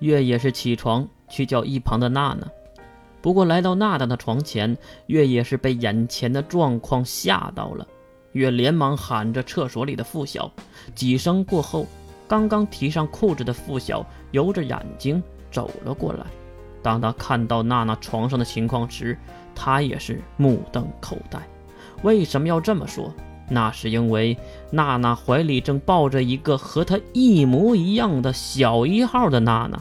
月也是起床去叫一旁的娜娜。不过来到娜娜的床前，月也是被眼前的状况吓到了。月连忙喊着厕所里的付晓，几声过后，刚刚提上裤子的付晓揉着眼睛走了过来。当他看到娜娜床上的情况时，他也是目瞪口呆。为什么要这么说？那是因为娜娜怀里正抱着一个和她一模一样的小一号的娜娜。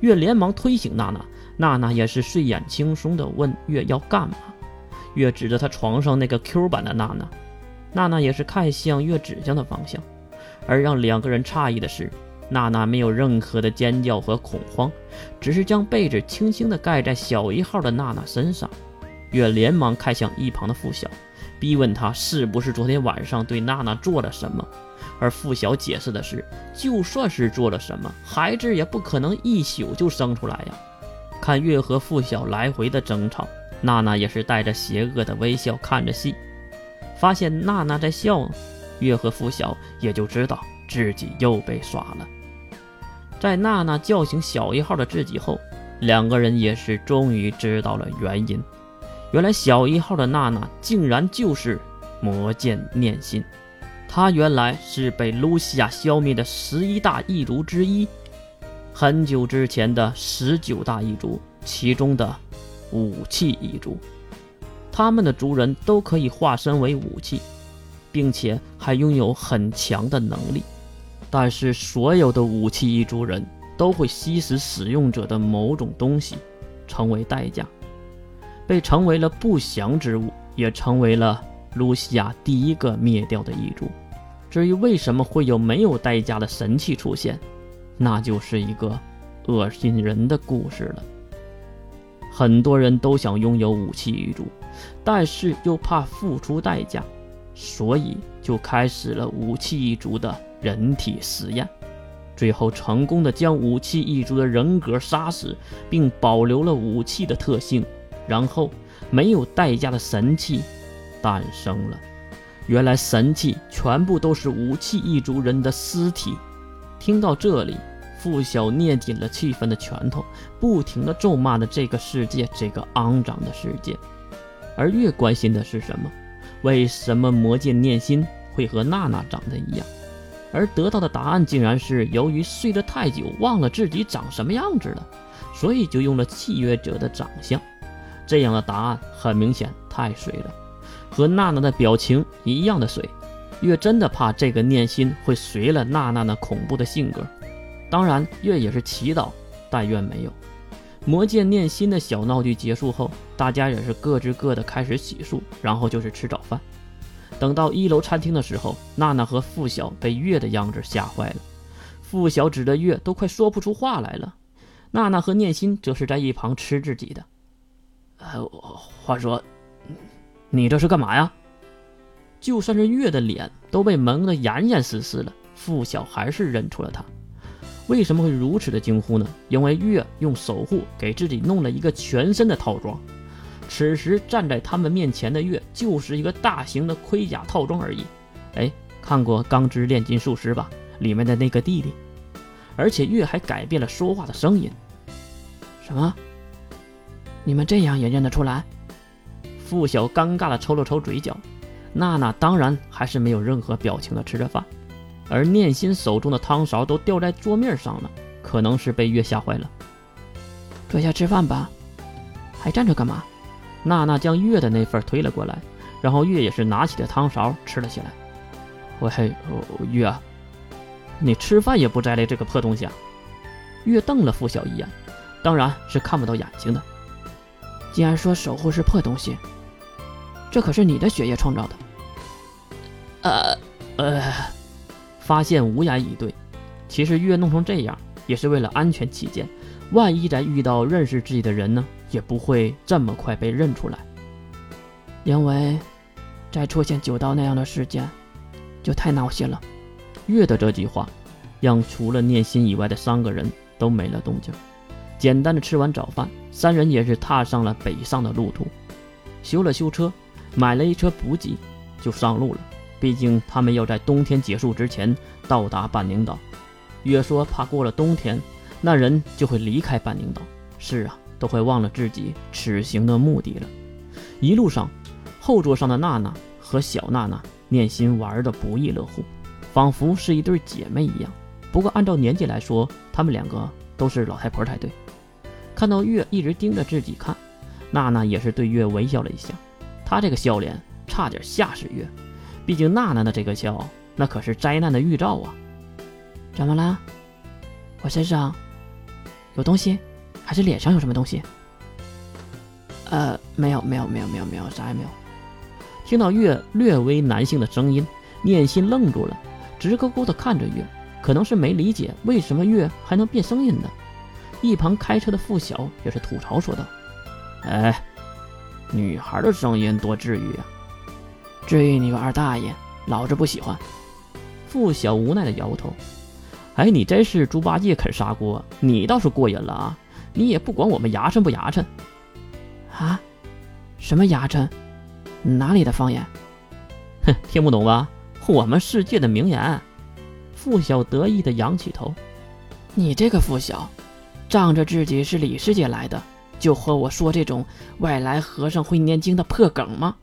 月连忙推醒娜娜，娜娜也是睡眼惺忪的问月要干嘛。月指着她床上那个 Q 版的娜娜，娜娜也是看向月指向的方向。而让两个人诧异的是，娜娜没有任何的尖叫和恐慌，只是将被子轻轻的盖在小一号的娜娜身上。月连忙看向一旁的付晓。逼问他是不是昨天晚上对娜娜做了什么，而付晓解释的是，就算是做了什么，孩子也不可能一宿就生出来呀。看月和付晓来回的争吵，娜娜也是带着邪恶的微笑看着戏，发现娜娜在笑，月和付晓也就知道自己又被耍了。在娜娜叫醒小一号的自己后，两个人也是终于知道了原因。原来小一号的娜娜竟然就是魔剑念心，她原来是被露西亚消灭的十一大异族之一，很久之前的十九大异族其中的武器异族，他们的族人都可以化身为武器，并且还拥有很强的能力，但是所有的武器异族人都会吸食使用者的某种东西，成为代价。被成为了不祥之物，也成为了露西亚第一个灭掉的异族。至于为什么会有没有代价的神器出现，那就是一个恶心人的故事了。很多人都想拥有武器一族，但是又怕付出代价，所以就开始了武器一族的人体实验，最后成功的将武器一族的人格杀死，并保留了武器的特性。然后，没有代价的神器诞生了。原来神器全部都是武器一族人的尸体。听到这里，付晓捏紧了气愤的拳头，不停地咒骂着这个世界，这个肮脏的世界。而越关心的是什么？为什么魔剑念心会和娜娜长得一样？而得到的答案竟然是由于睡得太久，忘了自己长什么样子了，所以就用了契约者的长相。这样的答案很明显太水了，和娜娜的表情一样的水。月真的怕这个念心会随了娜娜那恐怖的性格。当然，月也是祈祷，但愿没有。魔界念心的小闹剧结束后，大家也是各自各的开始洗漱，然后就是吃早饭。等到一楼餐厅的时候，娜娜和付晓被月的样子吓坏了。付晓指着月都快说不出话来了，娜娜和念心则是在一旁吃自己的。呃，话说，你这是干嘛呀？就算是月的脸都被蒙得严严实实了，付晓还是认出了他。为什么会如此的惊呼呢？因为月用守护给自己弄了一个全身的套装。此时站在他们面前的月就是一个大型的盔甲套装而已。哎，看过《钢之炼金术师》吧？里面的那个弟弟。而且月还改变了说话的声音。什么？你们这样也认得出来？付晓尴尬的抽了抽嘴角，娜娜当然还是没有任何表情的吃着饭，而念心手中的汤勺都掉在桌面上了，可能是被月吓坏了。坐下吃饭吧，还站着干嘛？娜娜将月的那份推了过来，然后月也是拿起了汤勺吃了起来。喂，月，你吃饭也不摘来这个破东西啊？月瞪了付晓一眼，当然是看不到眼睛的。竟然说守护是破东西，这可是你的血液创造的。呃呃，发现无言以对。其实月弄成这样也是为了安全起见，万一再遇到认识自己的人呢，也不会这么快被认出来。因为再出现九刀那样的事件，就太闹心了。月的这句话，让除了念心以外的三个人都没了动静。简单的吃完早饭，三人也是踏上了北上的路途。修了修车，买了一车补给，就上路了。毕竟他们要在冬天结束之前到达半宁岛。越说怕过了冬天，那人就会离开半宁岛。是啊，都会忘了自己此行的目的了。一路上，后座上的娜娜和小娜娜念心玩的不亦乐乎，仿佛是一对姐妹一样。不过按照年纪来说，她们两个都是老太婆才对。看到月一直盯着自己看，娜娜也是对月微笑了一下。她这个笑脸差点吓死月，毕竟娜娜的这个笑，那可是灾难的预兆啊！怎么了？我身上有东西？还是脸上有什么东西？呃，没有，没有，没有，没有，没有，啥也没有。听到月略微男性的声音，念心愣住了，直勾勾的看着月，可能是没理解为什么月还能变声音呢。一旁开车的付晓也是吐槽说道：“哎，女孩的声音多治愈啊！至于你个二大爷，老子不喜欢。”付晓无奈的摇头：“哎，你真是猪八戒啃砂锅，你倒是过瘾了啊！”你也不管我们牙碜不牙碜，啊？什么牙碜？哪里的方言？哼，听不懂吧？我们世界的名言。付晓得意的仰起头。你这个付晓，仗着自己是李师姐来的，就和我说这种外来和尚会念经的破梗吗？